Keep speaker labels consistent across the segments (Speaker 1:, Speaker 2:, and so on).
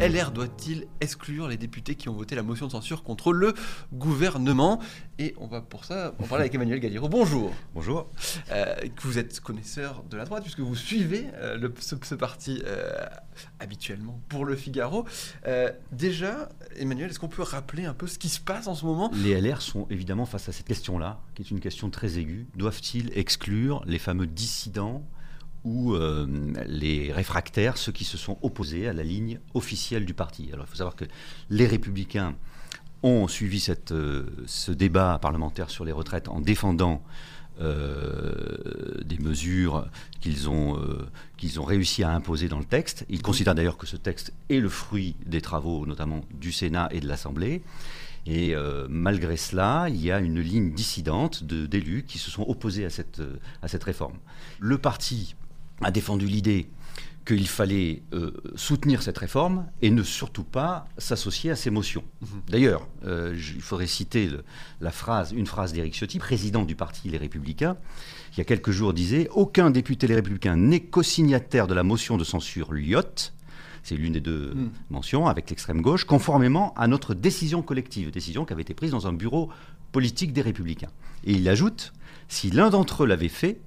Speaker 1: LR doit-il exclure les députés qui ont voté la motion de censure contre le gouvernement? Et on va pour ça en parler avec Emmanuel Galliero. Bonjour.
Speaker 2: Bonjour.
Speaker 1: Euh, vous êtes connaisseur de la droite puisque vous suivez euh, le, ce, ce, parti euh, habituellement pour le Figaro. Déjà, Emmanuel, est-ce qu'on peut rappeler un peu ce qui se passe en ce moment?
Speaker 2: Les LR sont évidemment face à cette question-là, qui est une question très aiguë. Doivent-ils exclure les fameux dissidents ou euh, les réfractaires, ceux qui se sont opposés à la ligne officielle du parti. Alors il faut savoir que les républicains ont suivi cette, euh, ce débat parlementaire sur les retraites en défendant euh, des mesures qu'ils ont, qu'ils ont réussi à imposer dans le texte. Ils considèrent d'ailleurs que ce texte est le fruit des travaux notamment du Sénat et de l'Assemblée. Et malgré cela, il y a une ligne dissidente d'élus qui se sont opposés à cette, à cette réforme. Le parti a défendu l'idée qu'il fallait euh, soutenir cette réforme et ne surtout pas s'associer à ces motions. Mmh. D'ailleurs, euh, il faudrait citer le, la phrase, une phrase d'Éric Ciotti, président du parti Les Républicains, il y a quelques jours disait Aucun député Les Républicains n'est co-signataire de la motion de censure Lyotte. C'est l'une des deux mmh. mentions avec l'extrême gauche, conformément à notre décision collective, décision qui avait été prise dans un bureau politique des Républicains. Et il ajoute Si l'un d'entre eux l'avait fait,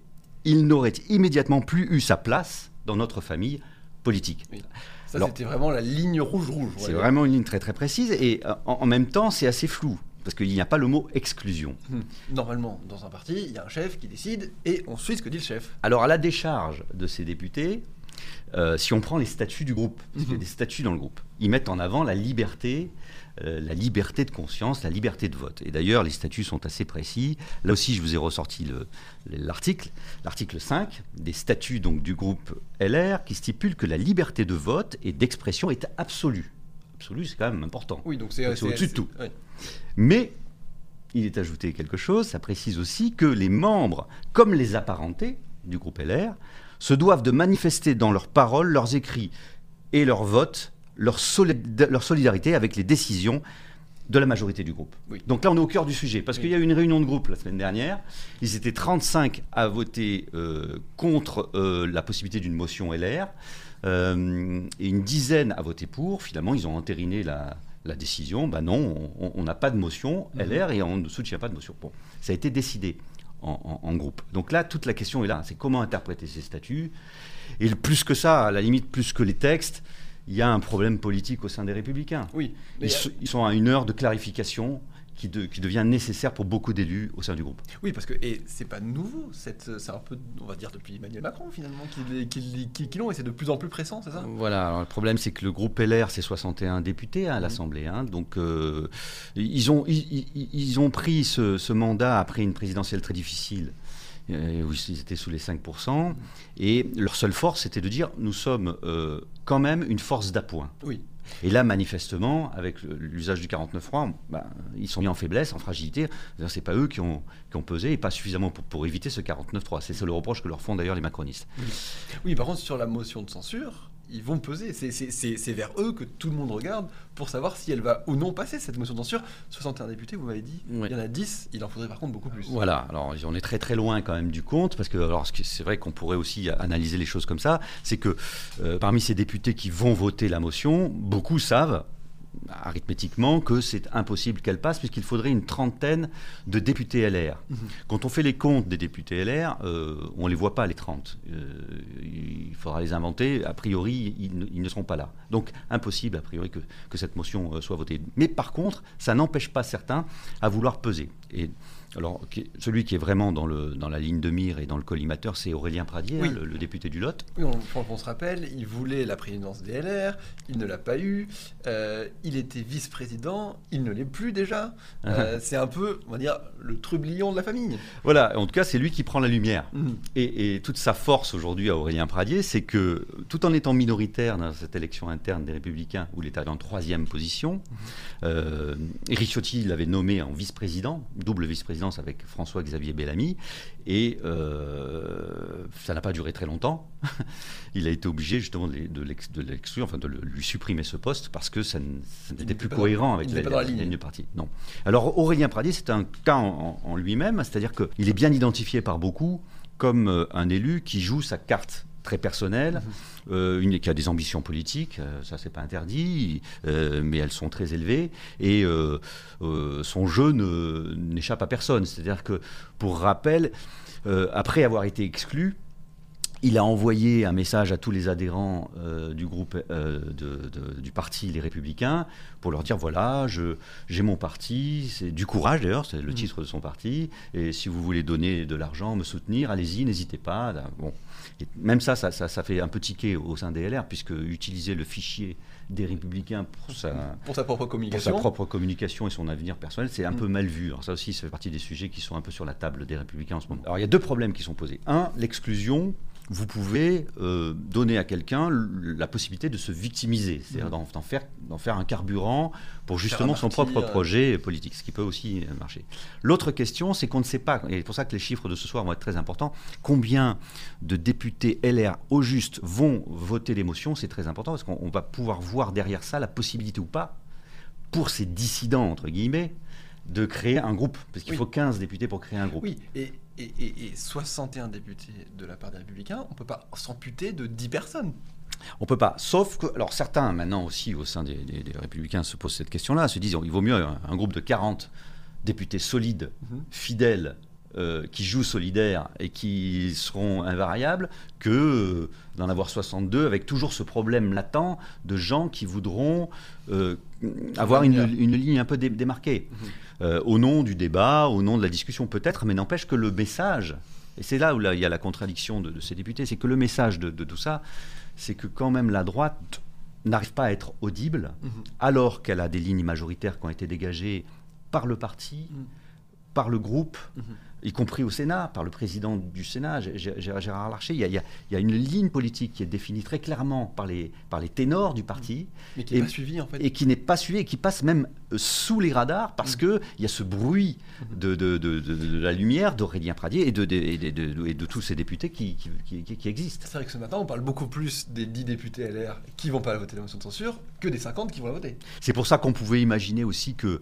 Speaker 2: il n'aurait immédiatement plus eu sa place dans notre famille politique.
Speaker 1: Oui. Ça, c'était vraiment la ligne rouge-rouge.
Speaker 2: C'est vraiment une ligne très très précise et euh, en, en même temps, c'est assez flou. Parce qu'il n'y a pas le mot exclusion.
Speaker 1: Hum. Normalement, dans un parti, il y a un chef qui décide et on suit ce que dit le chef.
Speaker 2: Alors, à la décharge de ces députés, euh, si on prend les statuts du groupe, parce mmh. qu'il y a des statuts dans le groupe, ils mettent en avant la liberté euh, la liberté de conscience, la liberté de vote. Et d'ailleurs, les statuts sont assez précis. Là aussi, je vous ai ressorti l'article, l'article 5 des statuts donc, du groupe LR qui stipule que la liberté de vote et d'expression est absolue. Absolue, c'est quand même important.
Speaker 1: Oui, donc c'est
Speaker 2: au-dessus de tout. Mais il est ajouté quelque chose, ça précise aussi que les membres, comme les apparentés du groupe LR, se doivent de manifester dans leurs paroles, leurs écrits et leurs votes leur, solid leur, solidarité avec les décisions de la majorité du groupe. Oui. Donc là, on est au cœur du sujet, parce oui. qu'il y a eu une réunion de groupe la semaine dernière. Ils étaient 35 à voter euh, contre euh, la possibilité d'une motion LR, euh, et une dizaine à voter pour. Finalement, ils ont entériné la, la décision. Ben non, on n'a pas de motion LR et on ne soutient pas de motion. Bon, ça a été décidé. En, groupe. Donc là, toute la question est là, c'est comment interpréter ces statuts? Et plus que ça, à la limite, plus que les textes, il y a un problème politique au sein des Républicains.
Speaker 1: Oui,
Speaker 2: ils, a... ils, sont à une heure de clarification qui, de, qui devient nécessaire pour beaucoup d'élus au sein du groupe.
Speaker 1: Oui, parce que et c'est pas nouveau. C'est un peu, on va dire, depuis Emmanuel Macron finalement qu'ils qui, qui, qui l'ont et c'est de plus en plus pressant, c'est ça?
Speaker 2: Voilà. Alors, le problème, c'est que le groupe LR, c'est 61 députés à l'Assemblée. Hein, donc euh, ils ont ils, ils, ont pris ce, ce mandat après une présidentielle très difficile euh, où ils étaient sous les 5%, et leur seule force, c'était de dire, nous sommes euh, quand même une force d'appoint.
Speaker 1: Oui.
Speaker 2: Et là, manifestement, avec l'usage du 49.3, ben, ils sont mis en faiblesse, en fragilité. C'est pas eux qui ont, qui ont pesé, et pas suffisamment pour, pour éviter ce 49.3. C'est le reproche que leur font d'ailleurs les macronistes.
Speaker 1: Oui. oui, par contre, sur la motion de censure, ils vont peser. C'est vers eux que tout le monde regarde pour savoir si elle va ou non passer cette motion de censure. 61 députés, vous m'avez dit, oui. il y en a 10, il en faudrait par contre beaucoup plus.
Speaker 2: Voilà, alors on est très très loin quand même du compte, parce que alors c'est vrai qu'on pourrait aussi analyser les choses comme ça, c'est que euh, parmi ces députés qui vont voter la motion, beaucoup savent arithmétiquement que c'est impossible qu'elle passe puisqu'il faudrait une trentaine de députés LR. Mmh. Quand on fait les comptes des députés LR, euh, on ne les voit pas les 30. Euh, il faudra les inventer. A priori, ils ne, seront pas là. Donc impossible a priori que, cette motion euh, soit votée. Mais par contre, ça n'empêche pas certains à vouloir peser. Alors, celui qui est vraiment dans, le, dans la ligne de mire et dans le collimateur, c'est Aurélien Pradier, oui. hein, le, le, député du Lot.
Speaker 1: Oui, on, on, se rappelle, il voulait la présidence des LR, il ne l'a pas eu, euh, il était vice-président, il ne l'est plus déjà. Euh, c'est un peu, on va dire, le trublion de la famille.
Speaker 2: Voilà, en tout cas, c'est lui qui prend la lumière. Mmh. Et, et, toute sa force aujourd'hui à Aurélien Pradier, c'est que, tout en étant minoritaire dans cette élection interne des Républicains, où il était en troisième position, mmh. euh, Éric Ciotti l'avait nommé en vice-président, double vice-président avec François-Xavier Bellamy et euh, ça n'a pas duré très longtemps. Il a été obligé justement de l'exclure, enfin de le, lui supprimer ce poste parce que ça, n'était plus cohérent avec
Speaker 1: la,
Speaker 2: ligne du parti. Non. Alors Aurélien Pradier, c'est un cas en, lui-même, c'est-à-dire qu'il est bien identifié par beaucoup comme euh, un élu qui joue sa carte très personnelle, mhm. euh, qui a des ambitions politiques, euh, ça c'est pas interdit, mais elles sont très élevées, et son jeu n'échappe à personne. C'est-à-dire que, pour rappel, après avoir été exclu, il a envoyé un message à tous les adhérents euh, du groupe euh, du parti Les Républicains pour leur dire voilà, j'ai mon parti, c'est du courage d'ailleurs, c'est le mmh. titre de son parti, et si vous voulez donner de l'argent, me soutenir, allez-y, n'hésitez pas. Bon, même ça ça, ça fait un peu tiquer au sein des LR, puisque utiliser le fichier des Républicains pour sa,
Speaker 1: pour sa propre communication,
Speaker 2: pour sa propre communication et son avenir personnel, c'est un mmh. peu mal vu. Alors ça aussi, ça fait partie des sujets qui sont un peu sur la table des Républicains en ce moment. Alors il y a deux problèmes qui sont posés. Un, l'exclusion vous pouvez euh, donner à quelqu'un la possibilité de se victimiser, c'est-à-dire mmh. d'en faire, faire, un carburant pour justement son propre euh. projet politique, ce qui peut aussi marcher. L'autre question, c'est qu'on ne sait pas, et c'est pour ça que les chiffres de ce soir vont être très importants, combien de députés LR au juste vont voter l'émotion, c'est très important, parce qu'on va pouvoir voir derrière ça la possibilité ou pas, pour ces dissidents, entre guillemets, de créer un groupe, parce qu'il faut 15 députés pour créer un groupe.
Speaker 1: Oui, et et, 61 députés de la part des Républicains, on ne peut pas s'amputer de 10 personnes.
Speaker 2: On peut pas, sauf que, alors certains maintenant aussi au sein des, Républicains se posent cette question-là, se disent il vaut mieux un, groupe de 40 députés solides, mhm. fidèles, euh, qui jouent solidaires et qui seront invariables que euh, d'en avoir 62 avec toujours ce problème latent de gens qui voudront euh, avoir une, ligne un peu démarquée. Mhm. Au nom du débat, au nom de la discussion peut-être, mais n'empêche que le message, et c'est là où il y a la contradiction de, ces députés, c'est que le message de, tout ça, c'est que quand même la droite n'arrive pas à être audible, mhm. alors qu'elle a des lignes majoritaires qui ont été dégagées par le parti, mhm. Par le groupe. Mhm y compris au Sénat, par le président du Sénat, Gérard Larcher. Il y, a, une ligne politique qui est définie très clairement par les, par les ténors du parti.
Speaker 1: Mais qui n'est pas suivie, en fait.
Speaker 2: Et qui n'est pas suivie et qui passe même euh, sous les radars parce mmh. qu'il y a ce bruit de, de, de, la lumière d'Aurélien Pradier et de, et de, tous ces députés qui, qui, qui, existent.
Speaker 1: C'est vrai que ce matin, on parle beaucoup plus des 10 députés LR qui vont pas voter la motion de censure que des 50 qui vont la voter.
Speaker 2: C'est pour ça qu'on pouvait imaginer aussi que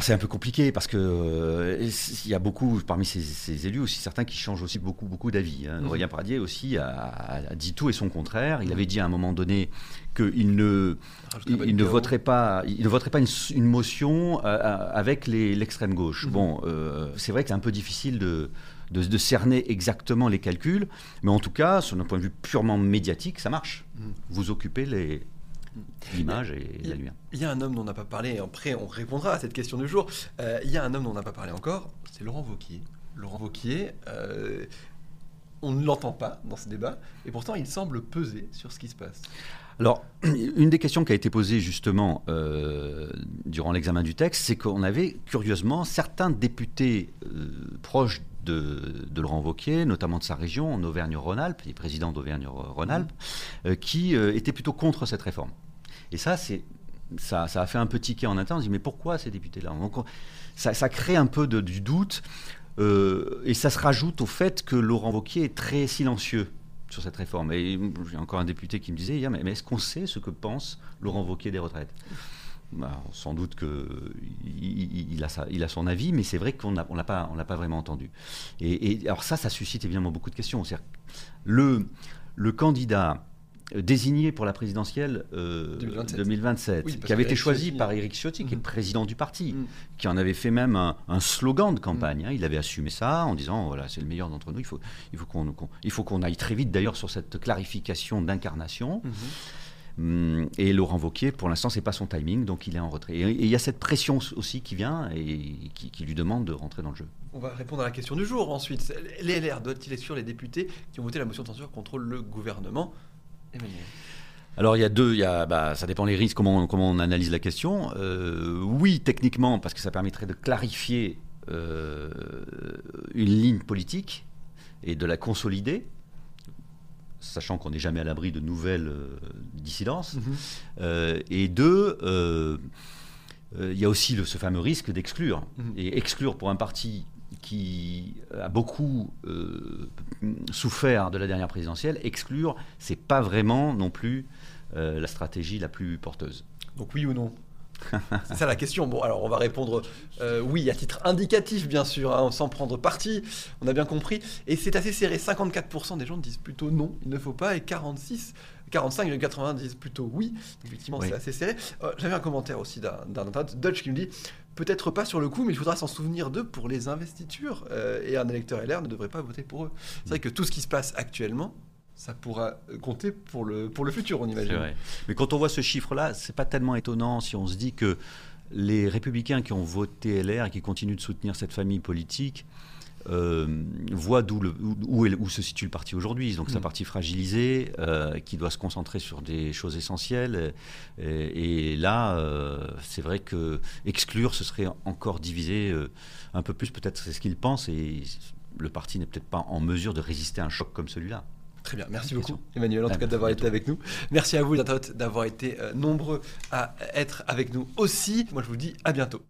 Speaker 2: c'est un peu compliqué parce que euh, il y a beaucoup parmi ces, élus aussi certains qui changent aussi beaucoup beaucoup d'avis. Hein. Mmh. Pradier aussi a, dit tout et son contraire. Il mmh. avait dit à un moment donné qu'il ne il, ne voterait pas il ne voterait pas une, motion euh, euh, avec l'extrême gauche. Mmh. Bon, c'est vrai que c'est un peu difficile de, de, cerner exactement les calculs, mais en tout cas, sur un point de vue purement médiatique, ça marche. Vous occupez les, l'image et la lumière.
Speaker 1: Il y a un homme dont on n'a pas parlé, et après on répondra à cette question du jour. Euh, il y a un homme dont on n'a pas parlé encore, c'est Laurent Vauquier. Laurent Vauquier, euh, on ne l'entend pas dans ce débat, et pourtant il semble peser sur ce qui se passe.
Speaker 2: Alors, une des questions qui a été posée justement euh, durant l'examen du texte, c'est qu'on avait curieusement certains députés proches de, Laurent Wauquiez, notamment de sa région, en Auvergne-Rhône-Alpes, il est président d'Auvergne-Rhône-Alpes, mmh. qui étaient plutôt contre cette réforme. Et ça, c'est ça, a fait un petit ticket en interne. On se dit, mais pourquoi ces députés-là ça, crée un peu de, du doute. Euh, et ça se rajoute au fait que Laurent Wauquiez est très silencieux sur cette réforme. Et j'ai encore un député qui me disait hier, mais, est-ce qu'on sait ce que pense Laurent Wauquiez des retraites? Bah, sans doute qu'il il, a, il a son avis, mais c'est vrai qu'on ne l'a pas, vraiment entendu. Et, et, alors ça, ça suscite évidemment beaucoup de questions. Le, le candidat désigné pour la présidentielle 2027, euh, qui avait été choisi par Éric Ciotti, qui est mm. président du parti, mm. qui en avait fait même un, slogan de campagne. Mm. Hein. Il avait assumé ça en disant voilà, c'est le meilleur d'entre nous. Il faut, il faut qu'on aille très vite d'ailleurs sur cette clarification d'incarnation. Mm-hmm. Et Laurent Vauquier, pour l'instant, c'est pas son timing, donc il est en retrait. Et il y a cette pression aussi qui vient et qui, qui, lui demande de rentrer dans le jeu.
Speaker 1: On va répondre à la question du jour ensuite. Les LR doivent-ils exclure les députés qui ont voté la motion de censure contre le gouvernement?
Speaker 2: Alors il y a deux, il y a, bah, ça dépend les risques, comment, comment on analyse la question. Euh, oui, techniquement, parce que ça permettrait de clarifier euh, une ligne politique et de la consolider, sachant qu'on n'est jamais à l'abri de nouvelles euh, dissidences. Mhm. et deux, il y a aussi ce fameux risque d'exclure. Mhm. Et exclure pour un parti qui a beaucoup euh, souffert de la dernière présidentielle, exclure, c'est pas vraiment non plus euh, la stratégie la plus porteuse.
Speaker 1: Donc oui ou non? C'est ça la question. Bon, alors on va répondre euh, oui à titre indicatif, bien sûr, hein, sans prendre parti. On a bien compris. Et c'est assez serré. 54% des gens disent plutôt non, il ne faut pas. Et 46, 45,80 disent plutôt oui. Effectivement, c'est assez serré. Euh, j'avais un commentaire aussi d'un Dutch qui me dit peut-être pas sur le coup, mais il faudra s'en souvenir d'eux pour les investitures. Euh, et un électeur LR ne devrait pas voter pour eux. C'est vrai que tout ce qui se passe actuellement, ça pourra compter pour le, pour le futur, on imagine.
Speaker 2: Mais quand on voit ce chiffre-là, c'est pas tellement étonnant si on se dit que les républicains qui ont voté LR et qui continuent de soutenir cette famille politique euh, voient d'où où, où, se situe le parti aujourd'hui. Donc, c'est un mm. parti fragilisé euh, qui doit se concentrer sur des choses essentielles. Et, là, euh, c'est vrai que exclure, ce serait encore diviser un peu plus, peut-être, c'est ce qu'ils pensent. Et le parti n'est peut-être pas en mesure de résister à un choc comme celui-là.
Speaker 1: Très bien, merci beaucoup Emmanuel en tout cas d'avoir été avec nous. Merci à vous d'avoir été nombreux à être avec nous aussi. Moi je vous dis à bientôt.